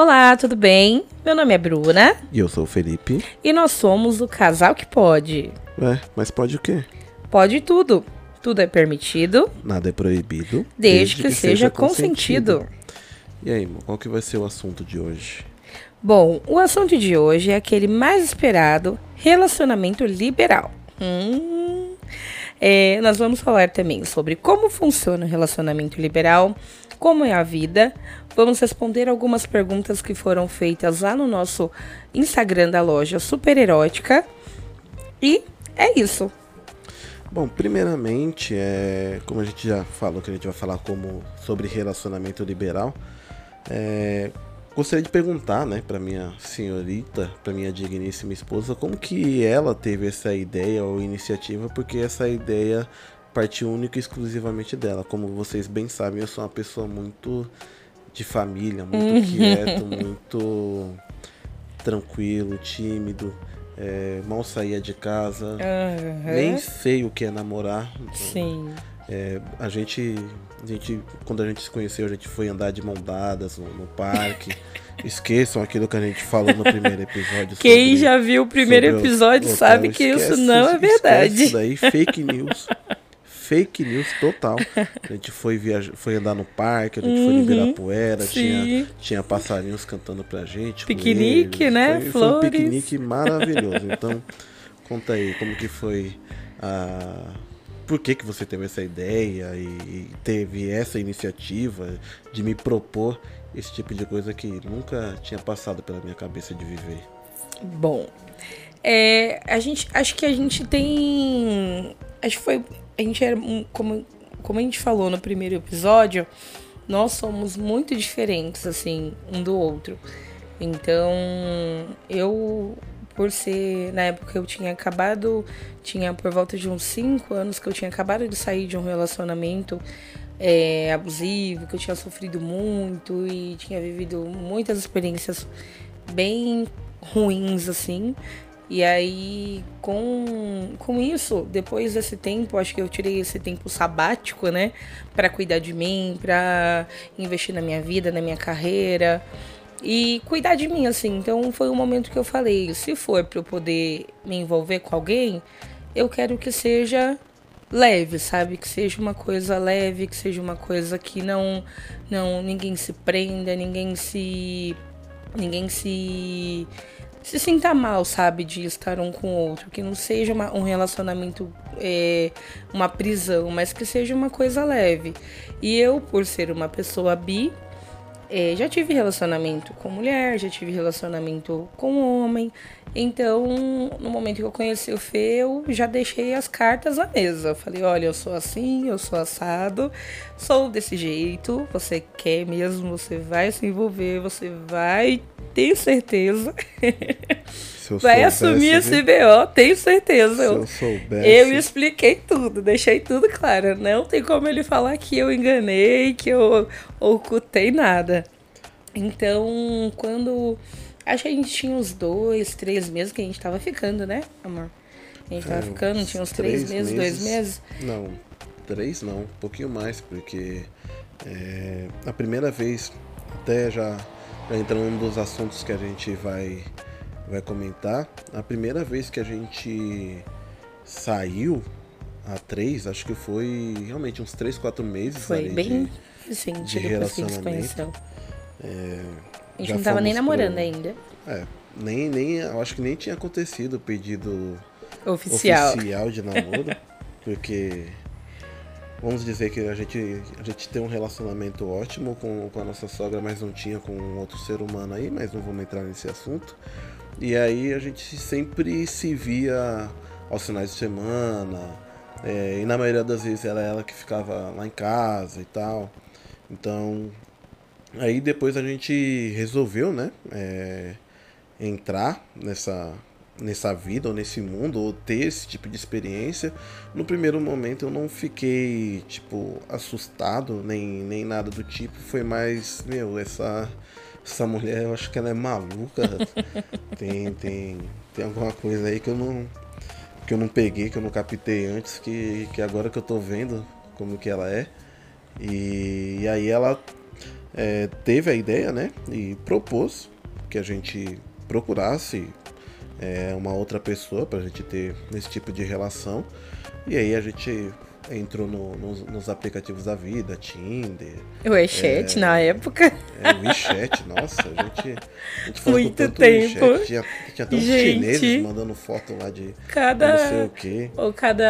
Olá, tudo bem? Meu nome é Bruna E eu sou o Felipe. e nós somos o Casal que Pode. Ué, mas pode o quê? Pode tudo. Tudo é permitido, Nada é proibido. desde, que, seja consentido. E aí, qual que vai ser o assunto de hoje? Bom, o assunto de hoje é aquele mais esperado, relacionamento liberal. Hum. É, nós vamos falar também sobre como funciona o relacionamento liberal, como é a vida. Vamos responder algumas perguntas que foram feitas lá no nosso Instagram da loja Super Erótica. E é isso. Bom, primeiramente, é, como a gente já falou que a gente vai falar como sobre relacionamento liberal, é, gostaria de perguntar, né, para minha senhorita, para minha digníssima esposa, como que ela teve essa ideia ou iniciativa, porque essa ideia partiu única e exclusivamente dela. Como vocês bem sabem, eu sou uma pessoa muito de família, muito quieto, muito tranquilo, tímido. é, mal saía de casa, nem sei o que é namorar. Sim. É, a gente, a gente, quando a gente se conheceu, a gente foi andar de mão dadas no, no parque. Esqueçam aquilo que a gente falou no primeiro episódio. Quem sobre- já viu o primeiro episódio sabe que isso Esquece- não é verdade. Isso daí, fake news. Fake news total. A gente foi viajar, foi andar no parque, a gente foi em Ibirapuera, tinha, Uhum. Sim. tinha passarinhos cantando pra gente. Piquenique, eles. né? Foi, foi um Flores. piquenique maravilhoso. Então, conta aí, como que foi a. Por que, que você teve essa ideia e e teve essa iniciativa de me propor esse tipo de coisa que nunca tinha passado pela minha cabeça de viver? Bom, é, a gente, acho que a gente tem, acho que foi, a gente era, como, como a gente falou no primeiro episódio, nós somos muito diferentes, assim, um do outro. Então, eu, por ser, na época eu tinha acabado, tinha por volta de uns 5 anos que eu tinha acabado de sair de um relacionamento é, abusivo, que eu tinha sofrido muito e tinha vivido muitas experiências bem ruins, assim. E aí, com, com isso, depois desse tempo, acho que eu tirei esse tempo sabático, né? Pra cuidar de mim, pra investir na minha vida, na minha carreira e cuidar de mim, assim. Então, foi um momento que eu falei: se for pra eu poder me envolver com alguém, eu quero que seja leve, sabe? Que seja uma coisa leve, que seja uma coisa que não, não ninguém se prenda, ninguém se ninguém se se sinta mal, sabe, de estar um com o outro, que não seja uma- um relacionamento é, uma prisão, mas que seja uma coisa leve. E eu, por ser uma pessoa bi, é, já tive relacionamento com mulher, já tive relacionamento com homem. Então, no momento que eu conheci o Fê, eu já deixei as cartas na mesa. Eu falei, olha, eu sou assim, eu sou assado, sou desse jeito. Você quer mesmo, você vai se envolver, você vai, tenho certeza. Eu vai soubesse, assumir esse BO, tenho certeza. Se Eu, soubesse. eu expliquei tudo, deixei tudo claro. Não tem como ele falar que eu enganei, que eu ocultei nada. Então, quando. Acho que a gente tinha uns dois, três meses que a gente tava ficando, né, amor? A gente tava É, ficando, tinha uns três, meses, dois meses. Não, três não, um pouquinho mais, porque é, a primeira vez, até já entrando num dos assuntos que a gente vai, vai comentar, a primeira vez que a gente saiu a três, acho que foi realmente uns três, quatro meses. Foi ali bem de- recente de depois que a gente se relacionamento. conheceu. a gente não tava nem namorando pro- ainda. É, nem, nem, eu acho que nem tinha acontecido o pedido Oficial. oficial de namoro, porque vamos dizer que a gente, a gente tem um relacionamento ótimo com, com a nossa sogra, mas não tinha com outro ser humano aí, mas não vamos entrar nesse assunto. E aí a gente sempre se via aos finais de semana, é, e na maioria das vezes era ela que ficava lá em casa e tal. Então, aí depois a gente resolveu, né, é, entrar nessa, nessa vida ou nesse mundo ou ter esse tipo de experiência. No primeiro momento eu não fiquei, tipo, assustado nem, nem nada do tipo. Foi mais, meu, essa, essa mulher, eu acho que ela é maluca. tem, tem, tem alguma coisa aí que eu não que eu não peguei, que eu não captei antes, que, que agora que eu tô vendo como que ela é. E, e aí ela é, teve a ideia, né? E propôs que a gente procurasse é, uma outra pessoa para a gente ter esse tipo de relação. E aí a gente entrou no, nos, nos, aplicativos da vida, Tinder. O WeChat é, na época. É, o WeChat, nossa, a gente, a gente falou Muito tanto tempo. WeChat, tinha, tinha até uns gente, chineses mandando foto lá de cada, não sei o quê. Ou cada.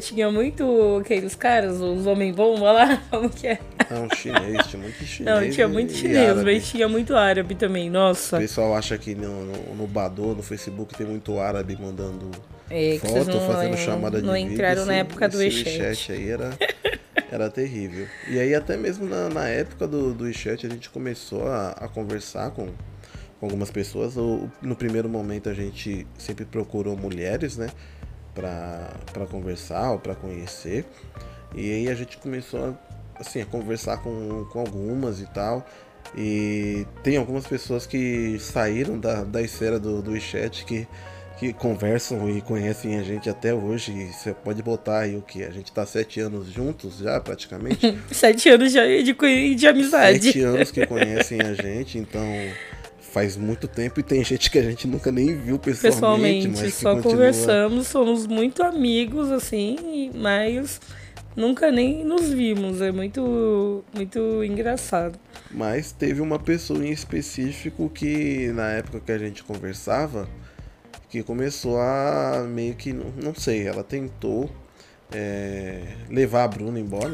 Tinha muito aqueles caras, os homem-bomba lá, como que é? Não, chinês, tinha muito chinês. Não, tinha muito chinês, mas tinha muito árabe também, nossa. O pessoal acha que no, no, no Badô, no Facebook, tem muito árabe mandando é, foto, não, fazendo chamada de não vídeo. Não entraram esse, na época do WeChat. aí era, era terrível. E aí até mesmo na, na época do, do WeChat a gente começou a, a conversar com, com algumas pessoas. O, no primeiro momento a gente sempre procurou mulheres, né? para conversar ou para conhecer. E aí a gente começou a, assim, a conversar com, com algumas e tal. E tem algumas pessoas que saíram da, da esfera do, do WeChat que que conversam e conhecem a gente até hoje. Você pode botar aí o que? A gente tá sete anos juntos já, praticamente. sete anos de, de, de amizade. Sete anos que conhecem a gente, então faz muito tempo e tem gente que a gente nunca nem viu pessoalmente. Pessoalmente, só continua... conversamos, somos muito amigos, assim, mas nunca nem nos vimos. É muito, muito engraçado. Mas teve uma pessoa em específico que na época que a gente conversava que começou a meio que, não sei, ela tentou é, levar a Bruna embora,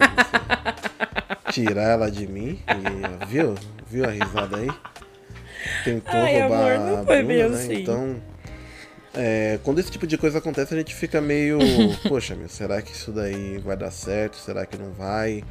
tirar ela de mim, e, viu? Viu a risada aí? Tentou Ai, roubar amor, a Bruna, né? Assim. Então, é, quando esse tipo de coisa acontece, a gente fica meio, poxa, meu, será que isso daí vai dar certo? Será que não vai?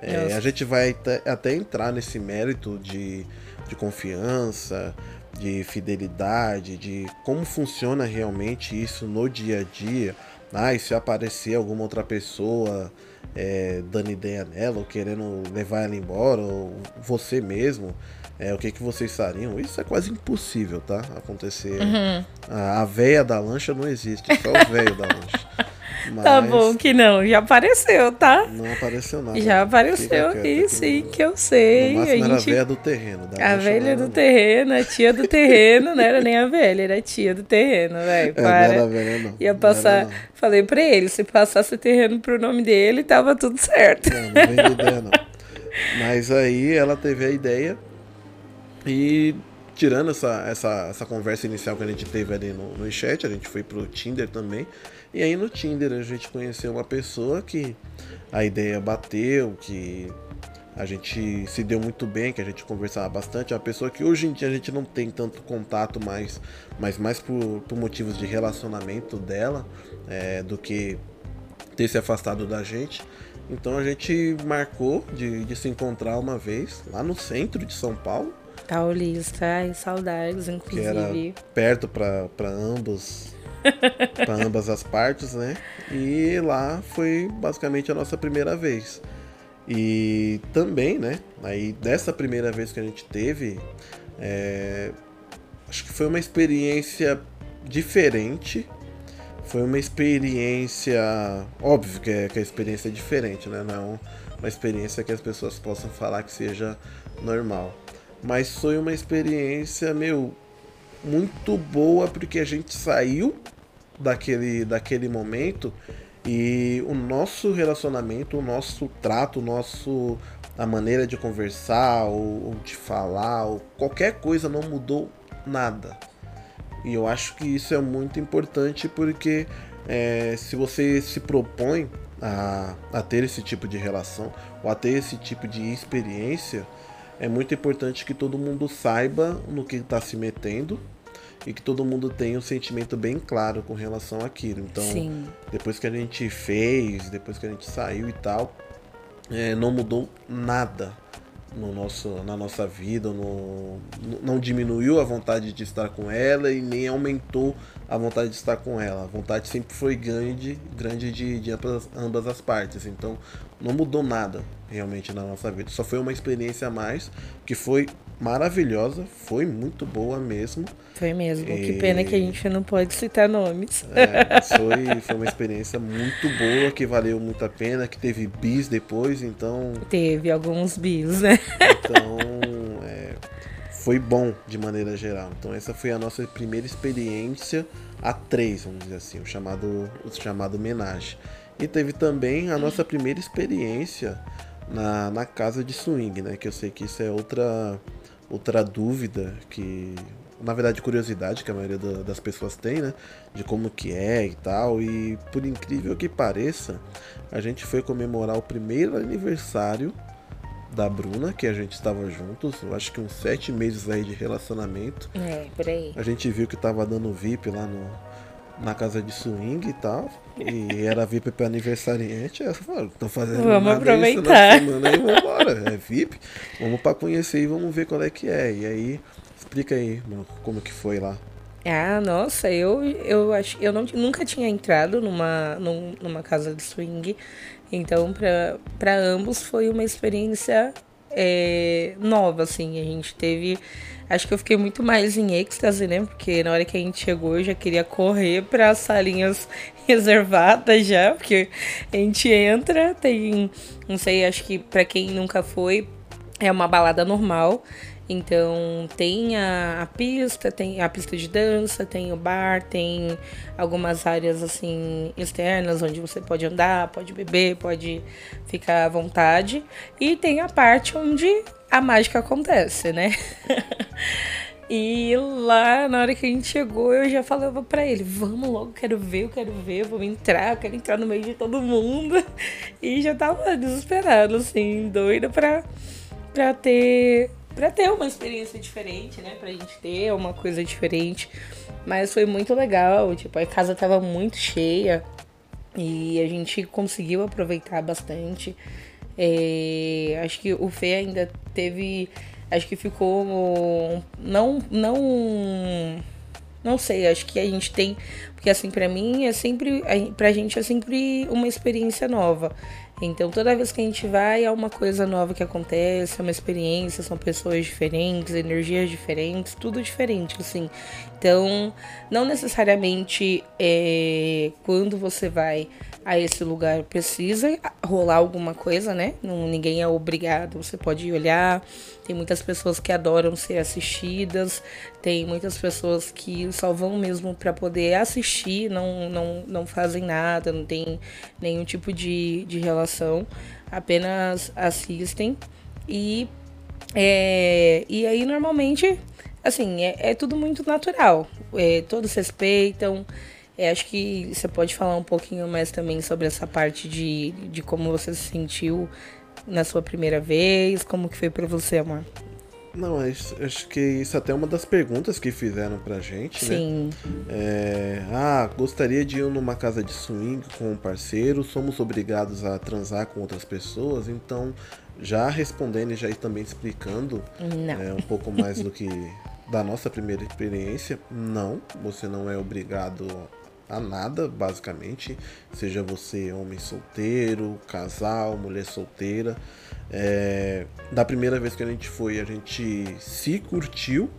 É, a gente vai até entrar nesse mérito de, de confiança, de fidelidade, de como funciona realmente isso no dia a dia. Ah, e se aparecer alguma outra pessoa é, dando ideia nela, ou querendo levar ela embora, ou você mesmo, é, o que, que vocês fariam? Isso é quase impossível, tá? Acontecer. Uhum. A, a véia da lancha não existe, só o velho da lancha. Mas tá bom que não, já apareceu, tá? Não apareceu nada. Já apareceu aqui, sim, que eu sei. No a, gente... era a velha do terreno. A velha do terreno, a tia do terreno, não era nem a velha, era a tia do terreno, velho. É, não era a velha, não. Ia passar. Não falei pra ele, se passasse o terreno pro nome dele, tava tudo certo. Não, não veio ideia, não. Mas aí ela teve a ideia e tirando essa, essa, essa conversa inicial que a gente teve ali no, no chat, a gente foi pro Tinder também. E aí no Tinder a gente conheceu uma pessoa que a ideia bateu, que a gente se deu muito bem, que a gente conversava bastante. É uma pessoa que hoje em dia a gente não tem tanto contato mais, mas mais por, por motivos de relacionamento dela é, do que ter se afastado da gente. Então a gente marcou de, de se encontrar uma vez lá no centro de São Paulo. Paulista, ai, saudades, inclusive. Que era perto para ambos para ambas as partes, né? E lá foi basicamente a nossa primeira vez. E também, né? Aí dessa primeira vez que a gente teve, é, acho que foi uma experiência diferente. Foi uma experiência. Óbvio que, é, que a experiência é diferente, né? Não é uma experiência que as pessoas possam falar que seja normal. Mas foi uma experiência, meu, muito boa porque a gente saiu daquele, daquele momento e o nosso relacionamento, o nosso trato, o nosso a maneira de conversar ou, ou de falar ou qualquer coisa não mudou nada. E eu acho que isso é muito importante porque é, se você se propõe a, a ter esse tipo de relação ou a ter esse tipo de experiência, é muito importante que todo mundo saiba no que está se metendo e que todo mundo tenha um sentimento bem claro com relação àquilo. Então, Sim. depois que a gente fez, depois que a gente saiu e tal, é, não mudou nada no nosso, na nossa vida, no, não diminuiu a vontade de estar com ela e nem aumentou a vontade de estar com ela. A vontade sempre foi grande, grande de, de ambas, ambas as partes. Então, não mudou nada realmente na nossa vida. Só foi uma experiência a mais que foi maravilhosa, foi muito boa mesmo. Foi mesmo. E... Que pena que a gente não pode citar nomes. É, foi, foi uma experiência muito boa, que valeu muito a pena, que teve bis depois, então. Teve alguns bis, né? Então, é, foi bom de maneira geral. Então, essa foi a nossa primeira experiência a três, vamos dizer assim, o chamado, o chamado homenagem. E teve também a nossa primeira experiência na, na casa de swing, né? Que eu sei que isso é outra, outra dúvida que. Na verdade, curiosidade que a maioria da, das pessoas tem, né? De como que é e tal. E por incrível que pareça, a gente foi comemorar o primeiro aniversário da Bruna, que a gente estava juntos, eu acho que uns sete meses aí de relacionamento. É, por aí. A gente viu que tava dando VIP lá no, na casa de swing e tal. E era VIP para aniversariante. Eu falei, tô fazendo Vamos aproveitar. semana aí, vamos embora. É VIP. Vamos para conhecer e vamos ver qual é que é. E aí, explica aí, mano, como que foi lá. Ah, nossa, eu, eu acho eu não, nunca tinha entrado numa, numa casa de swing. Então, para ambos foi uma experiência é, nova, assim. A gente teve Acho que eu fiquei muito mais em êxtase, né? Porque na hora que a gente chegou, eu já queria correr para as salinhas reservadas já, porque a gente entra, tem, não sei, acho que para quem nunca foi, é uma balada normal. Então tem a, a, pista, tem a pista de dança, tem o bar, tem algumas áreas assim externas onde você pode andar, pode beber, pode ficar à vontade. E tem a parte onde a mágica acontece, né? e lá, na hora que a gente chegou, eu já falava para ele: vamos logo, quero ver, eu quero ver, vou entrar, quero entrar no meio de todo mundo. E já tava desesperado, assim, doida pra, pra ter. Pra ter uma experiência diferente, né? Pra gente ter uma coisa diferente. Mas foi muito legal. Tipo, a casa tava muito cheia. E a gente conseguiu aproveitar bastante. É, acho que o Fê ainda teve. Acho que ficou. Não. Não. Não sei, acho que a gente tem. Porque assim, para mim é sempre. Pra gente é sempre uma experiência nova. Então, toda vez que a gente vai, é uma coisa nova que acontece, é uma experiência, são pessoas diferentes, energias diferentes, tudo diferente, assim. Então, não necessariamente é, quando você vai a esse lugar precisa rolar alguma coisa, né? Não, ninguém é obrigado, você pode olhar. Tem muitas pessoas que adoram ser assistidas, tem muitas pessoas que só vão mesmo para poder assistir, não, não, não fazem nada, não tem nenhum tipo de, de relação, apenas assistem. E, é, e aí, normalmente, assim, é, é tudo muito natural, é, todos respeitam. É, acho que você pode falar um pouquinho mais também sobre essa parte de, de como você se sentiu na sua primeira vez, como que foi para você, amor? Não, acho que isso até é uma das perguntas que fizeram pra gente, Sim. né? É, ah, gostaria de ir numa casa de swing com um parceiro, somos obrigados a transar com outras pessoas, então já respondendo e já também explicando é, um pouco mais do que da nossa primeira experiência, não, você não é obrigado a nada, basicamente. Seja você homem solteiro, casal, mulher solteira. É, da primeira vez que a gente foi, a gente se curtiu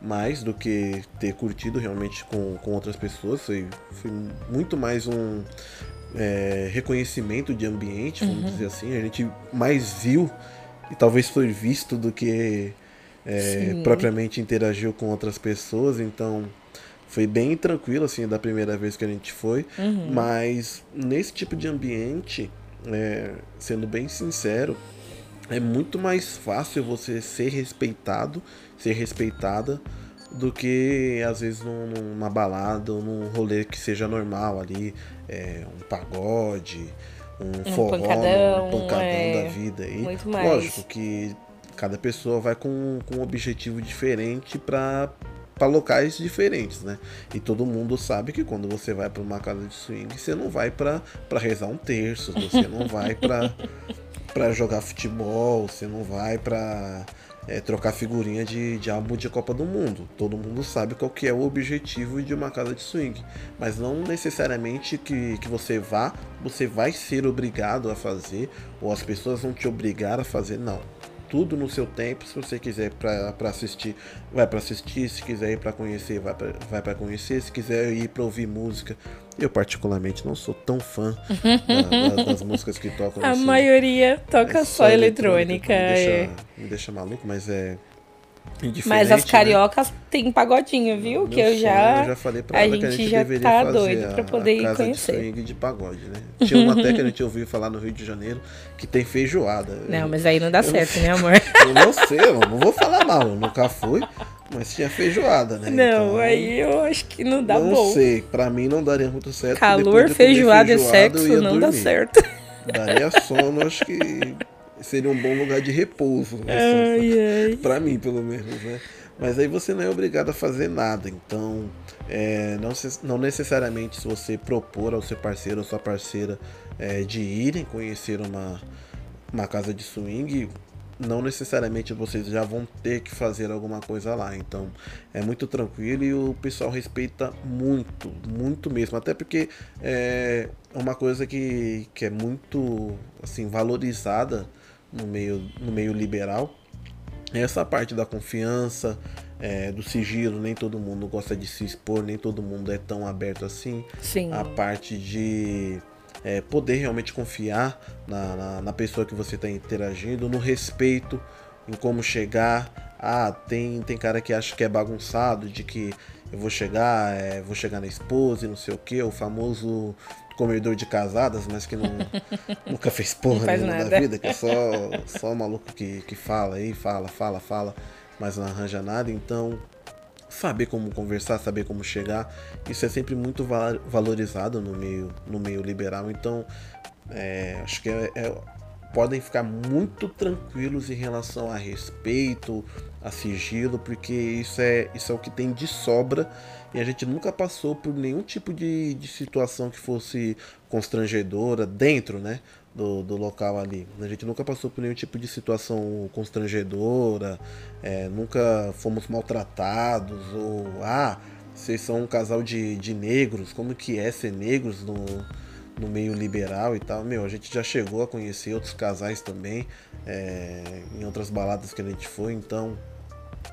mais do que ter curtido realmente com, com outras pessoas. Foi, foi muito mais um é, reconhecimento de ambiente, vamos uhum. dizer assim. A gente mais viu e talvez foi visto do que é, propriamente interagiu com outras pessoas. Então foi bem tranquilo, assim, da primeira vez que a gente foi. Uhum. Mas nesse tipo de ambiente, é, sendo bem sincero, é muito mais fácil você ser respeitado, ser respeitada, do que às vezes numa balada ou num rolê que seja normal ali, é, um pagode, um, um forró, pancadão, um pancadão é, da vida aí. Muito mais. Lógico que cada pessoa vai com, com um objetivo diferente para para locais diferentes, né? E todo mundo sabe que quando você vai para uma casa de swing, você não vai para rezar um terço, você não vai para para jogar futebol, você não vai para é, trocar figurinha de, de álbum de Copa do Mundo. Todo mundo sabe qual que é o objetivo de uma casa de swing. Mas não necessariamente que, que você vá, você vai ser obrigado a fazer, ou as pessoas vão te obrigar a fazer, não tudo no seu tempo. Se você quiser para assistir, vai para assistir. Se quiser ir para conhecer, vai para vai para conhecer. Se quiser ir para ouvir música, eu particularmente não sou tão fã da, da, das músicas que tocam. A maioria toca é só, só eletrônica. eletrônica me, deixa, é. me deixa maluco, mas é mas as né? cariocas né? tem pagodinho, viu? Meu que eu já. Eu já falei pra a ela que a gente já deveria tá fazer doido pra poder a, a ir conhecer. De de pagode, né? Tinha uma até que a gente ouviu falar no Rio de Janeiro que tem feijoada. Não, mas aí não dá eu certo, não... né, amor? Eu não sei, eu não vou falar mal, eu nunca fui. Mas tinha feijoada, né? Não, então, aí eu acho que não dá não bom. Não sei, pra mim não daria muito certo. Calor, feijoada e sexo não dormir. dá certo. Daria sono, acho que seria um bom lugar de repouso. Ai, ai. Pra mim, pelo menos, né? Mas aí você não é obrigado a fazer nada. Então, é, não, se, não necessariamente se você propor ao seu parceiro ou sua parceira é, de irem conhecer uma, uma casa de swing, não necessariamente vocês já vão ter que fazer alguma coisa lá. Então é muito tranquilo e o pessoal respeita muito, muito mesmo. Até porque é uma coisa que, que é muito assim valorizada no meio, no meio liberal essa parte da confiança, é, do sigilo, nem todo mundo gosta de se expor, nem todo mundo é tão aberto assim. Sim. A parte de é, poder realmente confiar na, na, na pessoa que você está interagindo, no respeito, em como chegar. Ah, tem, tem cara que acha que é bagunçado, de que eu vou chegar, é, vou chegar na esposa e não sei o que, o famoso comedor de casadas, mas que não, nunca fez porra nenhuma na vida, que é só, só maluco que, que fala aí, fala, fala, fala, mas não arranja nada. Então, saber como conversar, saber como chegar, isso é sempre muito valorizado no meio, no meio liberal. Então, é, acho que é, é, podem ficar muito tranquilos em relação a respeito, a sigilo, porque isso é, isso é o que tem de sobra e a gente nunca passou por nenhum tipo de, de situação que fosse constrangedora dentro, né? Do, do local ali. A gente nunca passou por nenhum tipo de situação constrangedora, é, nunca fomos maltratados, ou ah, vocês são um casal de, de negros, como que é ser negros no, no meio liberal e tal. Meu, a gente já chegou a conhecer outros casais também, é, em outras baladas que a gente foi, então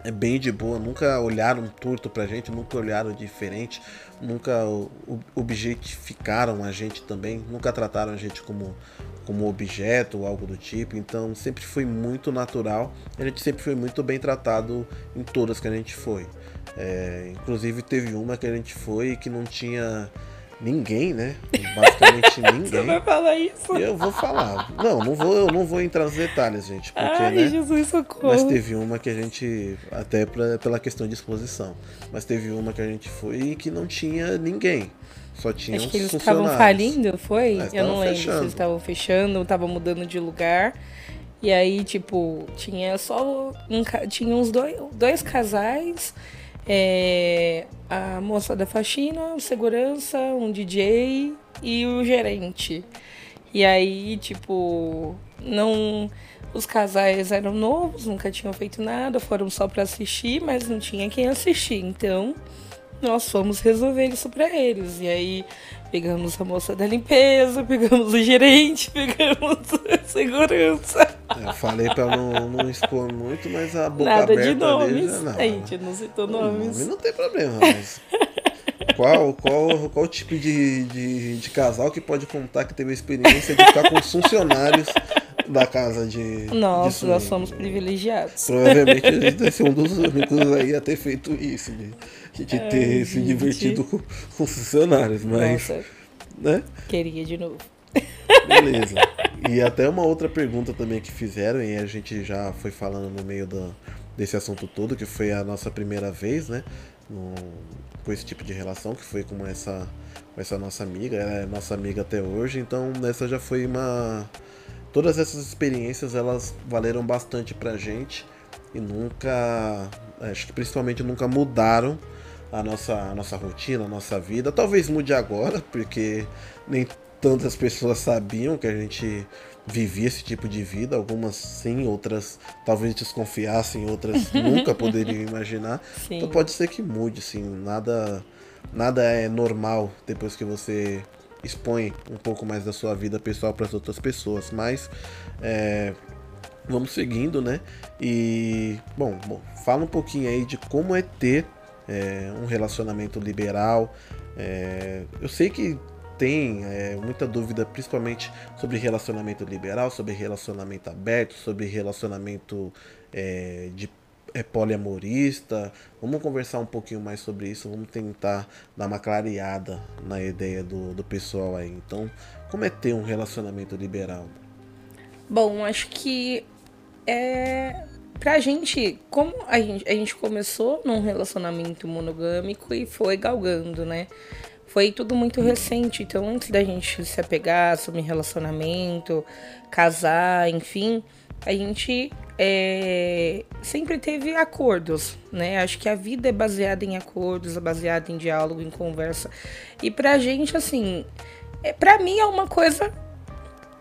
é bem de boa, nunca olharam torto pra gente, nunca olharam diferente, nunca objetificaram a gente também, nunca trataram a gente como, como objeto ou algo do tipo, então sempre foi muito natural, a gente sempre foi muito bem tratado em todas que a gente foi. É, inclusive teve uma que a gente foi que não tinha Ninguém, né? Basicamente ninguém. Você vai falar isso? Eu vou falar. Não, não vou, eu não vou entrar nos detalhes, gente. Porque, Ai, né? Jesus, socorro. Mas teve uma que a gente, até pra, pela questão de exposição, mas teve uma que a gente foi e que não tinha ninguém. Só tinha Acho que eles estavam falindo, foi? eu não lembro fechando. se eles estavam fechando, estavam mudando de lugar. E aí, tipo, tinha só um, tinha uns dois, dois casais é, a moça da faxina, o segurança, um DJ e o gerente. E aí, tipo, não. Os casais eram novos, nunca tinham feito nada, foram só para assistir, mas não tinha quem assistir. Então, nós fomos resolver isso para eles. E aí pegamos a moça da limpeza, pegamos o gerente, pegamos a segurança. Eu falei pra não, não expor muito, mas a boca Nada aberta de nomes. Já, não. A gente não citou nomes. Nome não tem problema, mas. Qual, qual, qual tipo de, de, de, casal que pode contar que teve a experiência de ficar com os funcionários da casa de. Nossa, nós somos privilegiados. Provavelmente a gente deve ser um dos únicos aí a ter feito isso, de, de Ai, ter gente. se divertido com, com funcionários, mas. Nossa, né? Queria de novo. Beleza. E até uma outra pergunta também que fizeram, e a gente já foi falando no meio do, desse assunto todo, que foi a nossa primeira vez, né? No, com esse tipo de relação, que foi com essa, com essa nossa amiga, ela é nossa amiga até hoje, então essa já foi uma todas essas experiências elas valeram bastante pra gente e nunca, acho que principalmente nunca mudaram a nossa, a nossa rotina, a nossa vida. Talvez mude agora, porque nem tantas pessoas sabiam que a gente vivia esse tipo de vida, algumas sim, outras talvez desconfiassem, outras nunca poderiam imaginar. Sim. Então pode ser que mude, sim, nada nada é normal depois que você expõe um pouco mais da sua vida pessoal para as outras pessoas, mas é, vamos seguindo, né? E bom, bom, fala um pouquinho aí de como é ter é, um relacionamento liberal. É, eu sei que tem é, muita dúvida, principalmente sobre relacionamento liberal, sobre relacionamento aberto, sobre relacionamento é, de é, poliamorista. Vamos conversar um pouquinho mais sobre isso, vamos tentar dar uma clareada na ideia do, do pessoal aí. Então, como é ter um relacionamento liberal? Bom, acho que é pra gente, como a gente, a gente começou num relacionamento monogâmico e foi galgando, né? Foi tudo muito recente, então antes da gente se apegar, assumir relacionamento, casar, enfim, a gente é, sempre teve acordos, né? Acho que a vida é baseada em acordos, é baseada em diálogo, em conversa. E pra gente, assim, é, pra mim é uma coisa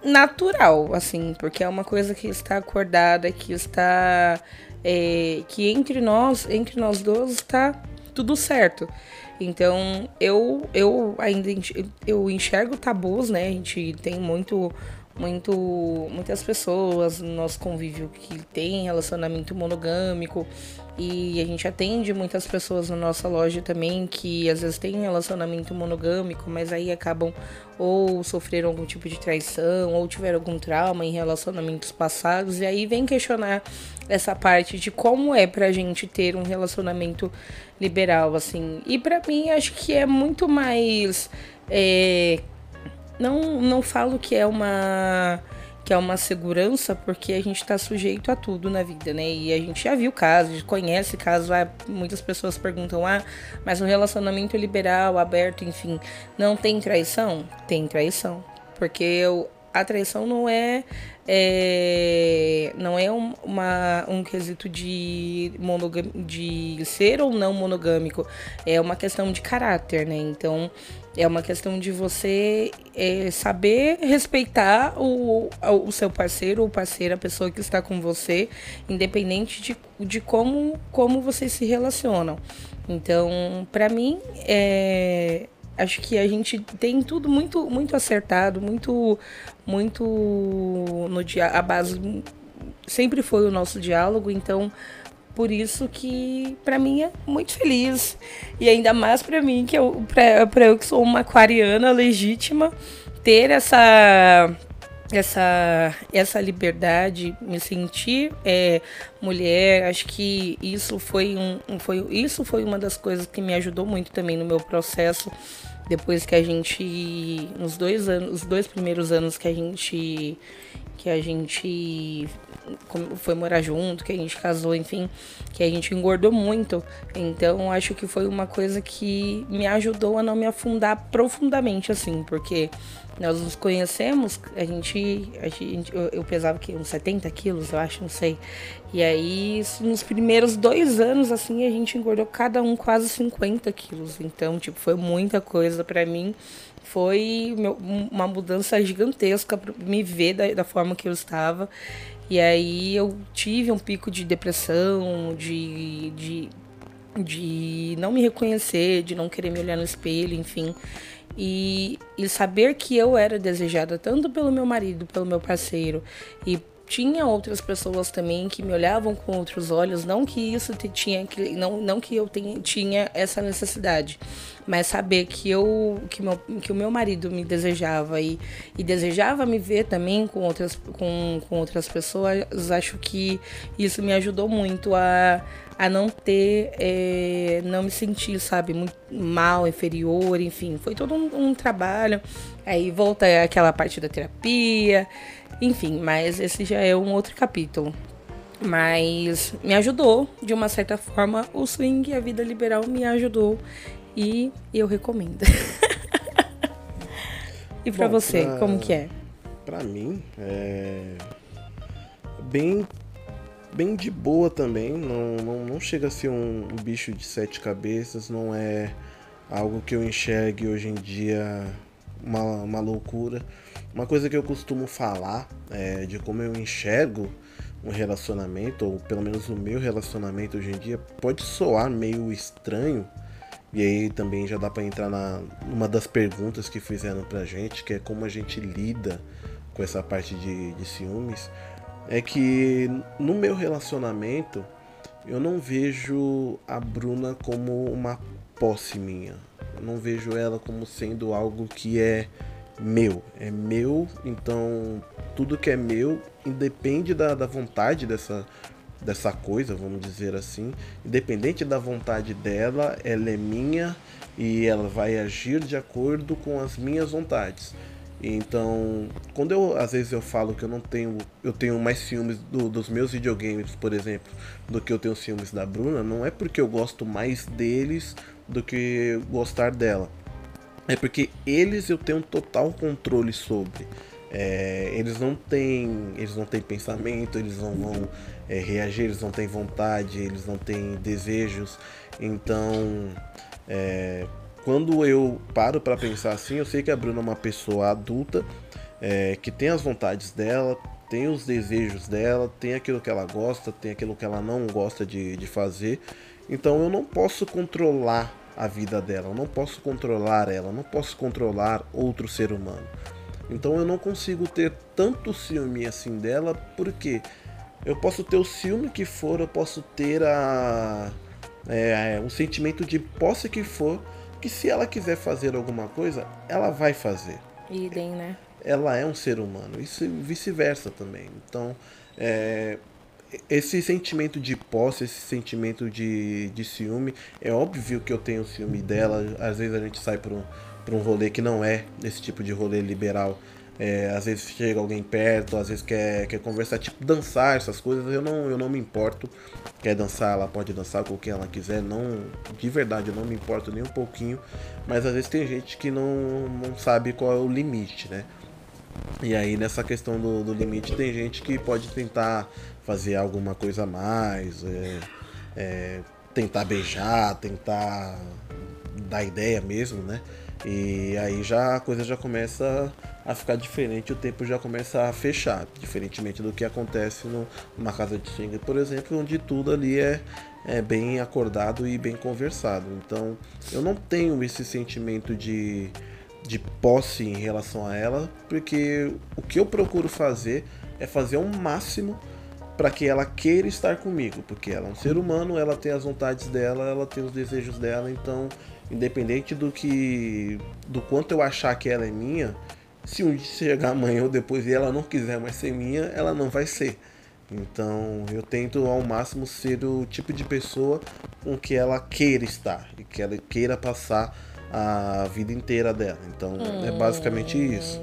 natural, assim, porque é uma coisa que está acordada, que está. É, que entre nós, entre nós dois, está tudo certo. Então, eu, eu ainda eu enxergo tabus, né? A gente tem muito muito muitas pessoas no nosso convívio que tem relacionamento monogâmico e a gente atende muitas pessoas na nossa loja também que às vezes têm relacionamento monogâmico, mas aí acabam ou sofreram algum tipo de traição ou tiveram algum trauma em relacionamentos passados e aí vem questionar essa parte de como é pra gente ter um relacionamento liberal assim. E para mim acho que é muito mais é, não, não falo que é uma que é uma segurança, porque a gente está sujeito a tudo na vida, né? E a gente já viu casos, conhece casos, ah, muitas pessoas perguntam, ah, mas um relacionamento liberal, aberto, enfim, não tem traição? Tem traição. Porque eu, a traição não é, é não é um, uma, um quesito de, monogam, de ser ou não monogâmico, é uma questão de caráter, né? Então, é uma questão de você é, saber respeitar o, o seu parceiro ou parceira, a pessoa que está com você, independente de, de como, como vocês se relacionam. Então, para mim, é, acho que a gente tem tudo muito muito acertado, muito muito no dia a base sempre foi o nosso diálogo, então por isso que para mim é muito feliz. E ainda mais para mim que eu para eu que sou uma aquariana legítima ter essa essa essa liberdade me sentir é, mulher. Acho que isso foi um foi isso foi uma das coisas que me ajudou muito também no meu processo. Depois que a gente nos dois anos os dois primeiros anos que a gente que a gente foi morar junto, que a gente casou, enfim, que a gente engordou muito. Então acho que foi uma coisa que me ajudou a não me afundar profundamente assim, porque nós nos conhecemos, a gente, a gente eu, eu pesava que uns 70 quilos, eu acho, não sei. E aí, nos primeiros dois anos, assim, a gente engordou cada um quase 50 quilos. Então, tipo, foi muita coisa para mim foi meu, uma mudança gigantesca me ver da, da forma que eu estava. E aí eu tive um pico de depressão, de, de, de não me reconhecer, de não querer me olhar no espelho, enfim. E, e saber que eu era desejada tanto pelo meu marido, pelo meu parceiro e tinha outras pessoas também que me olhavam com outros olhos, não que isso tinha que não, não que eu tenha, tinha essa necessidade, mas saber que eu que, meu, que o meu marido me desejava e, e desejava me ver também com outras com, com outras pessoas, acho que isso me ajudou muito a a não ter, é, não me sentir, sabe, muito mal, inferior, enfim, foi todo um, um trabalho. Aí volta aquela parte da terapia, enfim, mas esse já é um outro capítulo. Mas me ajudou, de uma certa forma, o swing e a vida liberal me ajudou e eu recomendo. e para você, pra, como que é? Para mim, é bem bem de boa também, não, não, não chega a ser um, um bicho de sete cabeças, não é algo que eu enxergue hoje em dia uma, uma loucura Uma coisa que eu costumo falar é, de como eu enxergo um relacionamento, ou pelo menos o meu relacionamento hoje em dia, pode soar meio estranho. E aí também já dá para entrar na uma das perguntas que fizeram pra gente, que é como a gente lida com essa parte de, de ciúmes. É que no meu relacionamento eu não vejo a Bruna como uma posse minha. Eu não vejo ela como sendo algo que é meu. É meu, então tudo que é meu independe da, da vontade dessa, dessa coisa, vamos dizer assim. Independente da vontade dela, ela é minha e ela vai agir de acordo com as minhas vontades. Então, quando eu às vezes eu falo que eu não tenho, eu tenho mais ciúmes do, dos meus videogames, por exemplo, do que eu tenho ciúmes da Bruna, não é porque eu gosto mais deles do que gostar dela. É porque eles eu tenho total controle sobre. É, eles não têm, eles não têm pensamento, eles não vão é, reagir, eles não têm vontade, eles não têm desejos. Então, é, quando eu paro para pensar assim, eu sei que a Bruna é uma pessoa adulta é, que tem as vontades dela, tem os desejos dela, tem aquilo que ela gosta, tem aquilo que ela não gosta de, de fazer. Então eu não posso controlar a vida dela, eu não posso controlar ela, eu não posso controlar outro ser humano. Então eu não consigo ter tanto ciúme assim dela, porque eu posso ter o ciúme que for, eu posso ter a é, um sentimento de posse que for, que se ela quiser fazer alguma coisa, ela vai fazer. Idem, né? Ela é um ser humano, e vice-versa também. Então, é, esse sentimento de posse, esse sentimento de, de ciúme, é óbvio que eu tenho ciúme dela. Às vezes a gente sai para um, pra um rolê que não é esse tipo de rolê liberal. É, às vezes chega alguém perto, às vezes quer, quer conversar, tipo dançar, essas coisas, eu não, eu não me importo. Quer dançar, ela pode dançar com quem ela quiser, não, de verdade, eu não me importo nem um pouquinho. Mas às vezes tem gente que não, não sabe qual é o limite, né? E aí nessa questão do, do limite tem gente que pode tentar fazer alguma coisa a mais, é, é, tentar beijar, tentar dar ideia mesmo, né? E aí já a coisa já começa a ficar diferente, o tempo já começa a fechar, diferentemente do que acontece no, numa casa de swing, por exemplo, onde tudo ali é, é bem acordado e bem conversado. Então eu não tenho esse sentimento de, de posse em relação a ela, porque o que eu procuro fazer é fazer o máximo para que ela queira estar comigo, porque ela é um ser humano, ela tem as vontades dela, ela tem os desejos dela, então independente do que do quanto eu achar que ela é minha, se um dia chegar amanhã ou depois e ela não quiser mais ser minha, ela não vai ser. Então eu tento ao máximo ser o tipo de pessoa com que ela queira estar e que ela queira passar a vida inteira dela. Então é basicamente isso.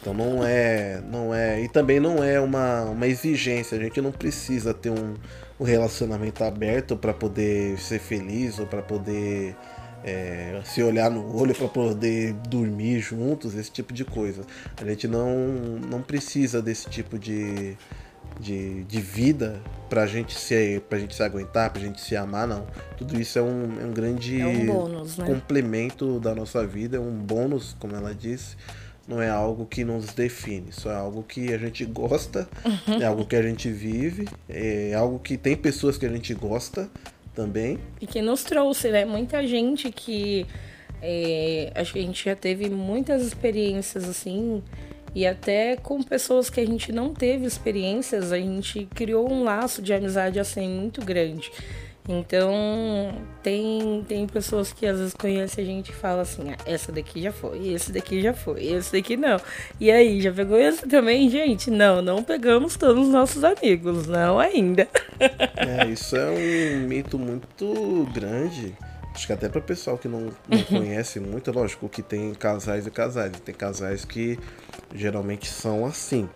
Então não é, não é e também não é uma, uma exigência. A gente não precisa ter um, um relacionamento aberto para poder ser feliz ou para poder é, se olhar no olho para poder dormir juntos, esse tipo de coisa. A gente não, não precisa desse tipo de, de, de vida pra gente se pra gente se aguentar, pra gente se amar, não. Tudo isso é um, é um grande é um bônus, né? complemento da nossa vida, é um bônus, como ela disse não é algo que nos define, isso é algo que a gente gosta, uhum. é algo que a gente vive, é algo que tem pessoas que a gente gosta também. E que nos trouxe, né? Muita gente que. É, acho que a gente já teve muitas experiências assim, e até com pessoas que a gente não teve experiências, a gente criou um laço de amizade assim muito grande. Então, tem, tem pessoas que às vezes conhecem a gente e falam assim: ah, essa daqui já foi, esse daqui já foi, esse daqui não. E aí, já pegou esse também, gente? Não, não pegamos todos os nossos amigos, não ainda. É, isso é um mito muito grande. Acho que até para o pessoal que não, não conhece muito, lógico que tem casais e casais. Tem casais que geralmente são assim.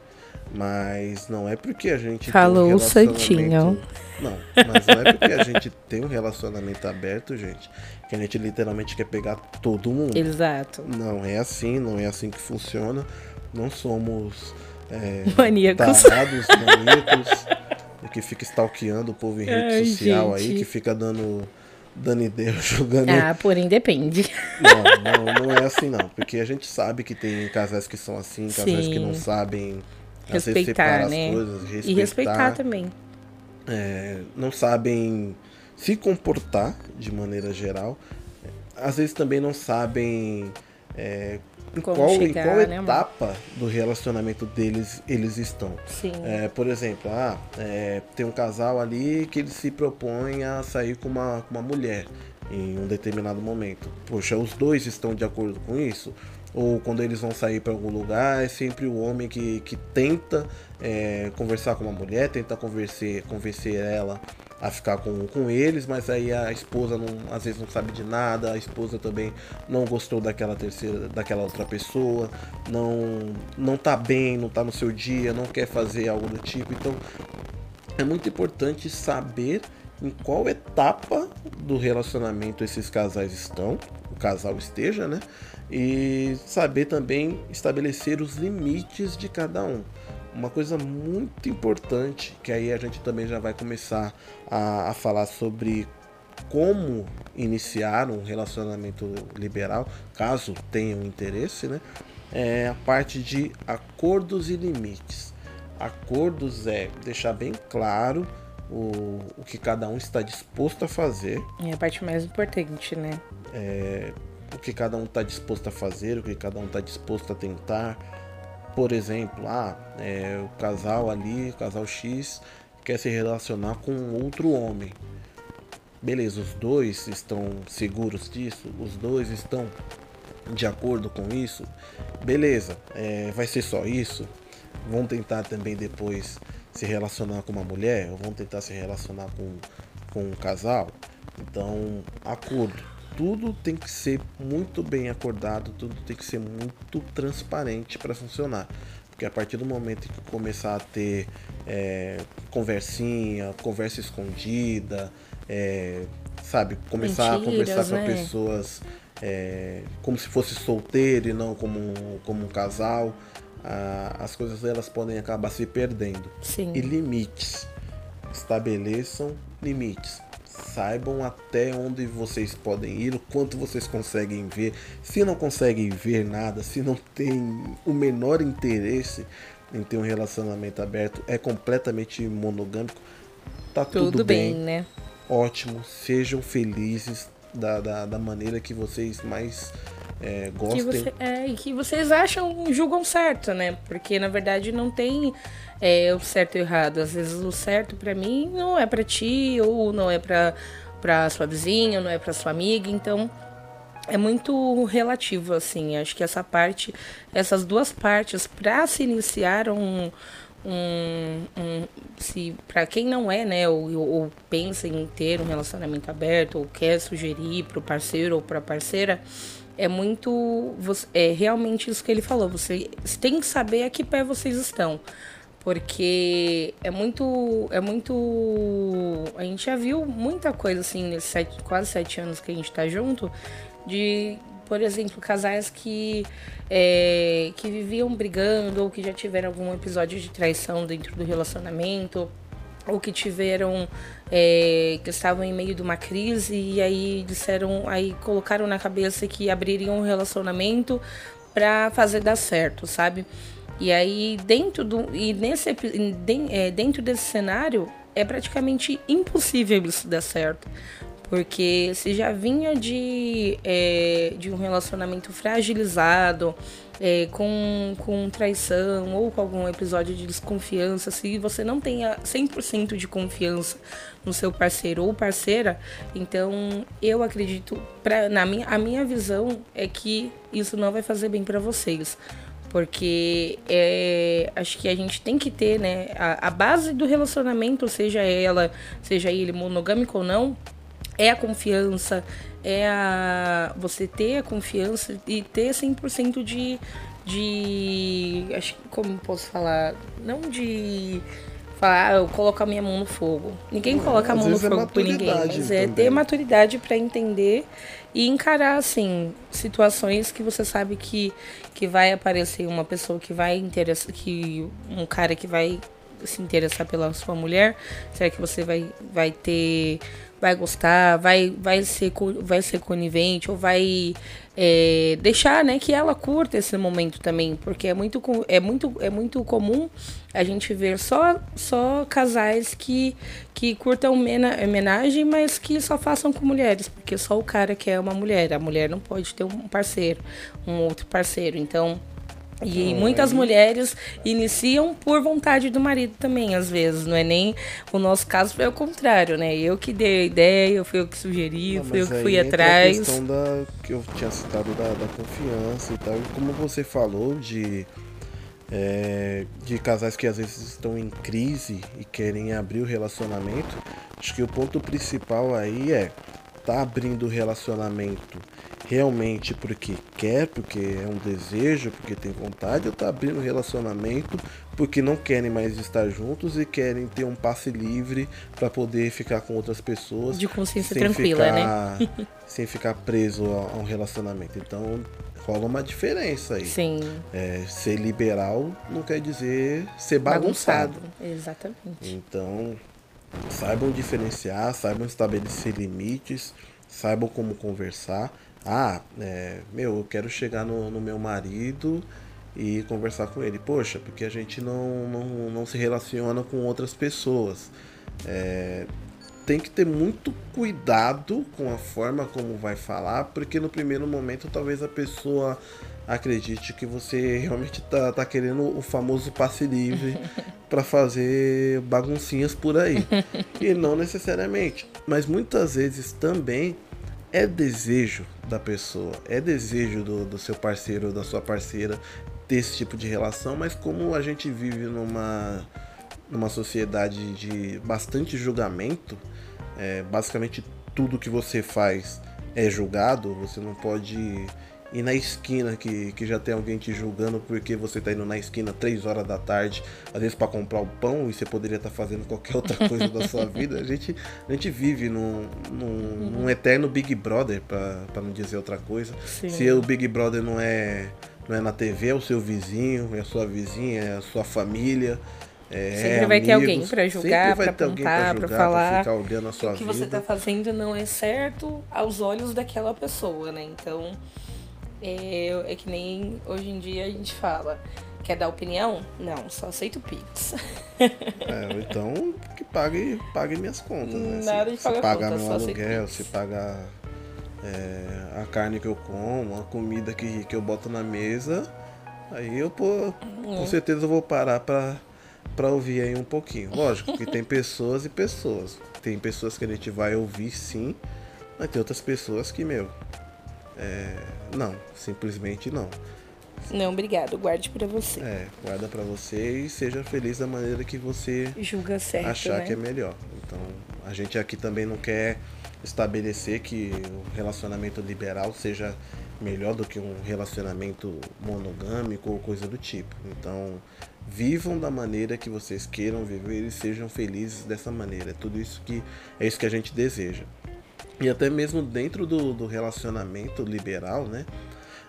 Mas não é porque a gente Falou tem um Santinho. Não, mas não é porque a gente tem um relacionamento aberto, gente, que a gente literalmente quer pegar todo mundo. Exato. Não é assim, não é assim que funciona. Não somos é, maníacos. Tarados, maníacos, que fica stalkeando o povo em rede Ai, social gente. aí, que fica dando dando ideia, jogando. Ah, porém depende. Não, não, não é assim não. Porque a gente sabe que tem casais que são assim, casais Sim. que não sabem respeitar, né? as coisas, respeitar. E respeitar também. É, não sabem se comportar de maneira geral. Às vezes também não sabem é, em qual, chegar, em qual né, etapa amor? do relacionamento deles eles estão. Sim. É, por exemplo, ah, é, tem um casal ali que ele se propõe a sair com uma, com uma mulher em um determinado momento. Poxa, os dois estão de acordo com isso? Ou quando eles vão sair para algum lugar, é sempre o homem que, que tenta é, conversar com uma mulher, tenta convencer, convencer ela a ficar com, com eles, mas aí a esposa não, às vezes não sabe de nada, a esposa também não gostou daquela terceira, daquela outra pessoa, não não tá bem, não tá no seu dia, não quer fazer algo do tipo. Então é muito importante saber em qual etapa do relacionamento esses casais estão, o casal esteja, né? E saber também estabelecer os limites de cada um uma coisa muito importante, que aí a gente também já vai começar a, a falar sobre como iniciar um relacionamento liberal, caso tenham interesse, né? É a parte de acordos e limites. Acordos é deixar bem claro o, o que cada um está disposto a fazer. É a parte mais importante, né? É, o que cada um está disposto a fazer, o que cada um está disposto a tentar por exemplo, ah, é, o casal ali, o casal X, quer se relacionar com outro homem. Beleza, os dois estão seguros disso? Os dois estão de acordo com isso? Beleza, é, vai ser só isso? Vão tentar também depois se relacionar com uma mulher? Ou vão tentar se relacionar com, com um casal? Então, acordo tudo tem que ser muito bem acordado, tudo tem que ser muito transparente para funcionar. Porque a partir do momento que começar a ter é, conversinha, conversa escondida, é, sabe, começar Mentiras, a conversar né? com pessoas é, como se fosse solteiro e não como, como um casal, a, as coisas elas podem acabar se perdendo. Sim. E limites. Estabeleçam limites saibam até onde vocês podem ir, o quanto vocês conseguem ver. Se não conseguem ver nada, se não tem o menor interesse em ter um relacionamento aberto, é completamente monogâmico, tá tudo, tudo bem, bem, né? Ótimo, sejam felizes da, da, da maneira que vocês mais é, gostem. Que você, é, e que vocês acham, julgam certo, né? Porque na verdade não tem é, o certo e o errado. Às vezes o certo para mim não é para ti, ou não é para para sua vizinha, não é para sua amiga, então é muito relativo assim. Acho que essa parte, essas duas partes para se iniciar um, um, um se para quem não é, né, ou, ou, pensa em ter um relacionamento aberto ou quer sugerir para o parceiro ou para a parceira, é muito é realmente isso que ele falou. Você tem que saber a que pé vocês estão porque é muito é muito a gente já viu muita coisa assim nesses sete, quase sete anos que a gente está junto de por exemplo casais que é, que viviam brigando ou que já tiveram algum episódio de traição dentro do relacionamento ou que tiveram é, que estavam em meio de uma crise e aí disseram aí colocaram na cabeça que abririam um relacionamento para fazer dar certo sabe e aí, dentro do. E nesse, é, dentro desse cenário, é praticamente impossível isso dar certo. Porque se já vinha de, é, de um relacionamento fragilizado, é, com, com traição ou com algum episódio de desconfiança, se você não tenha 100% de confiança no seu parceiro ou parceira, então eu acredito, pra, na minha, a minha visão é que isso não vai fazer bem para vocês. Porque é, acho que a gente tem que ter, né, a, a, base do relacionamento, seja ela, seja ele monogâmico ou não, é a confiança, é a você ter a confiança e ter 100% de de acho como posso falar, não de falar, ah, eu coloco a minha mão no fogo. Ninguém coloca a mão no é fogo por ninguém, mas é ter maturidade para entender e encarar assim situações que você sabe que que vai aparecer uma pessoa que vai interessar que um cara que vai se interessar pela sua mulher? Será que você vai, vai ter vai gostar, vai, vai, ser, vai ser conivente ou vai é, deixar né, que ela curta esse momento também, porque é muito, é muito, é muito comum a gente ver só, só casais que, que curtam homenagem, mas que só façam com mulheres, porque só o cara quer uma mulher, a mulher não pode ter um parceiro, um outro parceiro. Então, e muitas mulheres iniciam por vontade do marido também, às vezes. Não é nem. O nosso caso foi o contrário, né? Eu que dei a ideia, fui eu que sugeri, não, fui eu que fui atrás. A questão da, que eu tinha citado da, da confiança e tal. E como você falou de. É, de casais que às vezes estão em crise e querem abrir o relacionamento, acho que o ponto principal aí é tá abrindo o relacionamento realmente porque quer, porque é um desejo, porque tem vontade, ou tá abrindo relacionamento porque não querem mais estar juntos e querem ter um passe livre para poder ficar com outras pessoas. De consciência tranquila, ficar, né? sem ficar preso a, um relacionamento. Então rola uma diferença aí. Sim. É, ser liberal não quer dizer ser bagunçado. bagunçado. Exatamente. Então, saibam diferenciar, saibam estabelecer limites, saibam como conversar. Ah, é, meu, eu quero chegar no, no meu marido e conversar com ele. Poxa, porque a gente não, não, não se relaciona com outras pessoas. É, tem que ter muito cuidado com a forma como vai falar, porque no primeiro momento talvez a pessoa acredite que você realmente tá, tá querendo o famoso passe livre para fazer baguncinhas por aí. E não necessariamente. Mas muitas vezes também é desejo da pessoa, é desejo do, do seu parceiro ou da sua parceira ter esse tipo de relação, mas como a gente vive numa, numa sociedade de bastante julgamento, é, basicamente tudo que você faz é julgado, você não pode e na esquina que, que já tem alguém te julgando porque você tá indo na esquina 3 horas da tarde, às vezes para comprar o pão e você poderia estar tá fazendo qualquer outra coisa da sua vida. A gente, a gente vive num, num, uhum. num eterno Big Brother, para não dizer outra coisa. Sim. Se o Big Brother não é, não é na TV, é o seu vizinho, é a sua vizinha, é a sua família. É, sempre vai amigos, ter alguém para julgar, para apontar, para falar. Pra ficar a sua o que vida. você está fazendo não é certo aos olhos daquela pessoa, né? Então, é, é que nem hoje em dia a gente fala. Quer dar opinião? Não, só aceito Pix. É, então que pague, pague minhas contas, né? Nada se, de pagar se pagar conta, meu aluguel, se pagar é, a carne que eu como, a comida que, que eu boto na mesa, aí eu pô, com é. certeza eu vou parar pra, pra ouvir aí um pouquinho. Lógico que tem pessoas e pessoas. Tem pessoas que a gente vai ouvir sim, mas tem outras pessoas que, meu, é, não, simplesmente não. Não, obrigado. Guarde para você. É, guarda para você e seja feliz da maneira que você julga certo, achar né? que é melhor. Então, a gente aqui também não quer estabelecer que o relacionamento liberal seja melhor do que um relacionamento monogâmico ou coisa do tipo. Então, vivam da maneira que vocês queiram viver e sejam felizes dessa maneira. É tudo isso que é isso que a gente deseja. E até mesmo dentro do, do relacionamento liberal, né?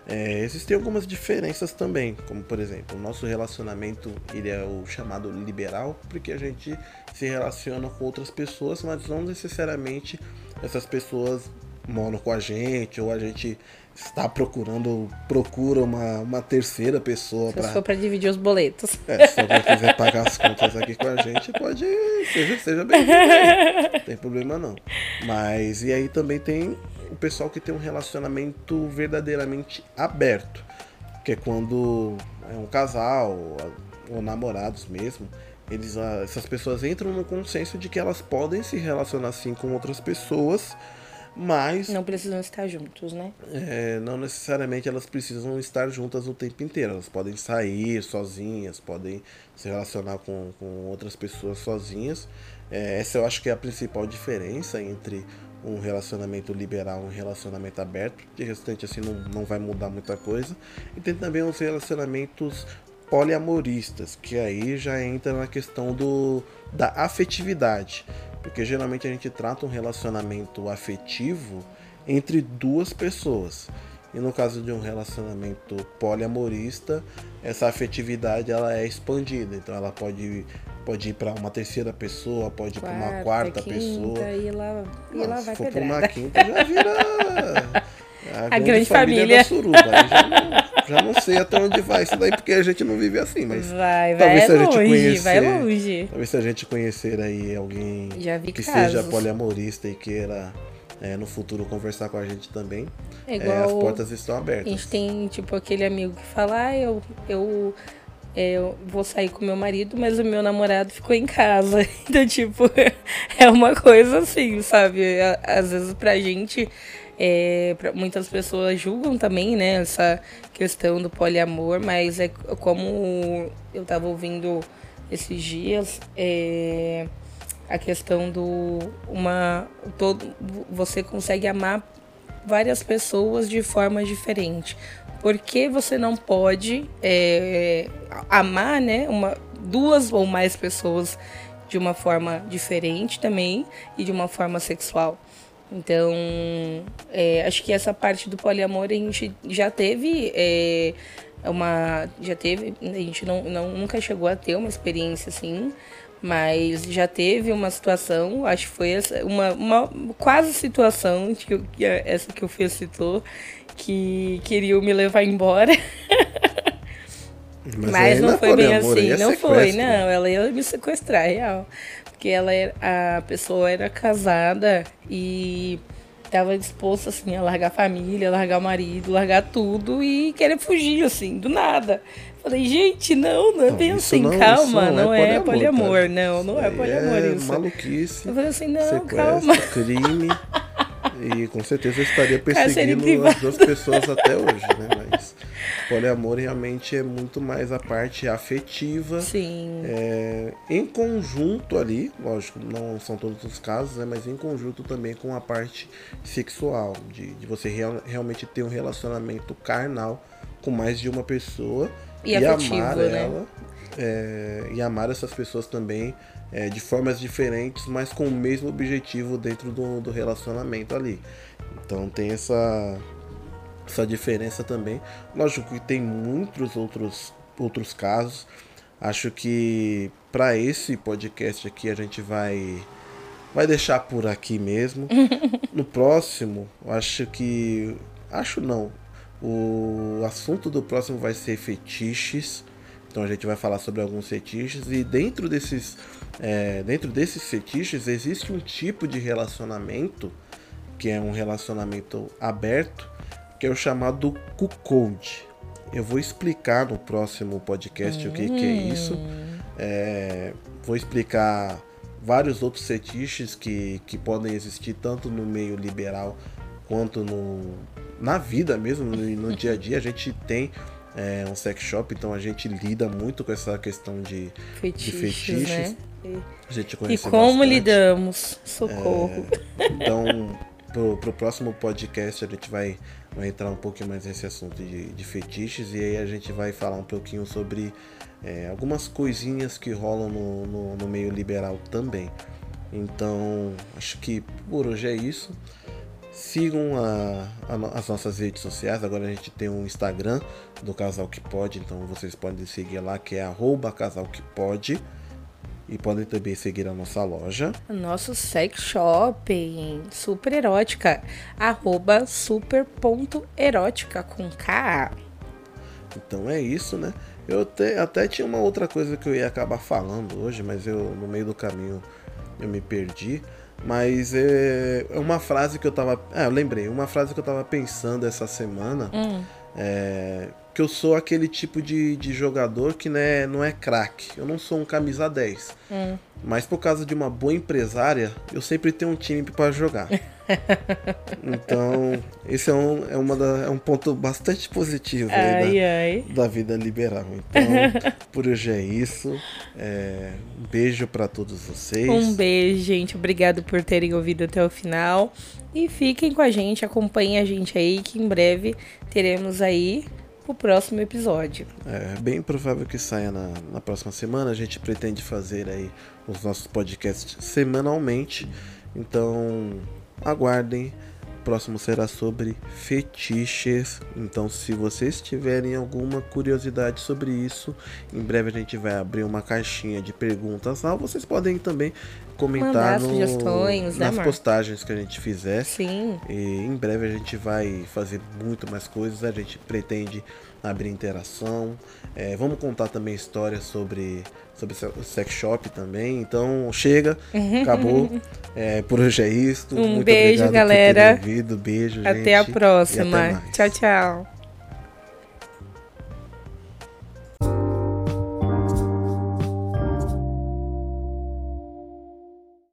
É, existem algumas diferenças também, como por exemplo, o nosso relacionamento ele é o chamado liberal, porque a gente se relaciona com outras pessoas, mas não necessariamente essas pessoas moram com a gente ou a gente está procurando, procura uma, uma terceira pessoa para. Se for para dividir os boletos. É, se alguém quiser pagar as contas aqui com a gente, pode. Seja, seja bem-vindo. Não tem problema não. Mas e aí também tem o pessoal que tem um relacionamento verdadeiramente aberto. Que é quando é um casal, ou namorados mesmo, eles, ah, essas pessoas entram no consenso de que elas podem se relacionar assim com outras pessoas mas. Não precisam estar juntos, né? É, não necessariamente elas precisam estar juntas o tempo inteiro. Elas podem sair sozinhas, podem se relacionar com, com outras pessoas sozinhas. É, essa eu acho que é a principal diferença entre um relacionamento liberal e um relacionamento aberto. De restante, assim, não, não vai mudar muita coisa. E tem também os relacionamentos poliamoristas, que aí já entra na questão do, da afetividade. Porque geralmente a gente trata um relacionamento afetivo entre duas pessoas. E no caso de um relacionamento poliamorista, essa afetividade ela é expandida. Então ela pode, pode ir para uma terceira pessoa, pode ir para uma quarta quinta, pessoa. E lá, e Não, lá se vai for para uma quinta já vira a, grande família. da suruba. Já, não, sei até onde vai isso daí, porque a gente não vive assim, mas Vai, vai talvez se a gente longe, conhecer- vai longe. talvez se a gente conhecer aí alguém que casos. seja poliamorista e queira é, no futuro conversar com a gente também, É é, igual as portas estão A abertas. gente tem, tipo, aquele amigo que fala, ah, eu, eu, é, eu vou sair com meu marido, mas o meu namorado ficou em casa. Então, tipo, é uma coisa assim, sabe? Às vezes pra gente, é, muitas pessoas julgam também, né, essa questão do poliamor, mas é como eu tava ouvindo esses dias, é, a questão do uma todo você consegue amar várias pessoas de forma diferente. Por que você não pode é, amar, né, uma, duas ou mais pessoas de uma forma diferente também e de uma forma sexual? Então, é, acho que essa parte do poliamor a gente já teve é, uma, já teve, a gente não, não nunca chegou a ter uma experiência assim, mas já teve uma situação, acho que foi essa, uma, uma quase situação, que, eu- que é essa que o Fê citou, que queriam me levar embora, mas, aí não é foi bem aí assim, é não foi, não, ela ia me sequestrar, real. Porque ela era, a pessoa era casada e tava disposta, assim, a largar a família, largar o marido, largar tudo e querer fugir, assim, do nada. Falei, gente, não, não é Não, bem assim, não- calma, isso não, é poliamor, tá? não, não é aí poliamor é isso. maluquice, Eu falei assim, não, calma. crime. E com certeza eu estaria perseguindo as duas pessoas até hoje, né? Mas poliamor realmente é muito mais a parte afetiva. Sim, É, em conjunto ali, lógico, não são todos os casos, né, mas em conjunto também com a parte sexual, de, de você real- realmente ter um relacionamento carnal com mais de uma pessoa E afetivo, amar né? ela é, e amar essas pessoas também é, de formas diferentes, mas com o mesmo objetivo dentro do, do relacionamento ali. Então tem essa essa diferença também. Lógico que tem muitos outros, outros casos. Acho que para esse podcast aqui a gente vai vai deixar por aqui mesmo. No próximo, acho que acho não. O assunto do próximo vai ser fetiches. Então a gente vai falar sobre alguns fetiches e dentro desses é, dentro desses fetiches existe um tipo de relacionamento que é um relacionamento aberto, que é o chamado cuckold. Eu vou explicar no próximo podcast o que, que é isso. É, vou explicar vários outros fetiches que, que podem existir tanto no meio liberal quanto no, na vida mesmo, no, no dia a dia. A gente tem é, um sex shop, então a gente lida muito com essa questão de, fetiches, fetiches. né? a gente E conhece como bastante. lidamos? Socorro. Então, pro, pro próximo podcast a gente vai, vai entrar um pouquinho mais nesse assunto de, de fetiches e aí a gente vai falar um pouquinho sobre é, algumas coisinhas que rolam no, no, no meio liberal também. Então, acho que por hoje é isso. Sigam a- a as nossas redes sociais. Agora a gente tem um Instagram do Casal Que Pode, então vocês podem seguir lá, que é arroba Casal Que Pode. E podem também seguir a nossa loja. Nosso sex shopping, super erótica, arroba super.erótica com K. Então é isso, né? Eu até, até tinha uma outra coisa que eu ia acabar falando hoje, mas eu no meio do caminho eu me perdi. Mas é, é uma frase que eu tava. Ah, eu lembrei, uma frase que eu tava pensando essa semana. É, que eu sou aquele tipo de, de jogador que né, não é craque. Eu não sou um camisa 10. Mas por causa de uma boa empresária, eu sempre tenho um time para jogar. então, esse é um, é uma da- é um ponto bastante positivo aí da- Ai, ai. da vida liberal. Então, por hoje é isso. É, um beijo para todos vocês. Um beijo, gente. Obrigado por terem ouvido até o final. E fiquem com a gente, acompanhem a gente aí, que em breve teremos aí o próximo episódio. É bem provável que saia na, na próxima semana. A gente pretende fazer aí os nossos podcasts semanalmente. Então, aguardem. próximo será sobre fetiches. Então, se vocês tiverem alguma curiosidade sobre isso, em breve a gente vai abrir uma caixinha de perguntas lá. Vocês podem também comentar no, né, nas Mar? postagens que a gente fizer. Sim. E em breve a gente vai fazer muito mais coisas. A gente pretende abrir interação. É, vamos contar também histórias sobre, sobre o sex shop também. Então chega, acabou. É, por hoje é isso. Um Muito beijo, galera. Beijo, Até gente, a até próxima. mais. Tchau, tchau.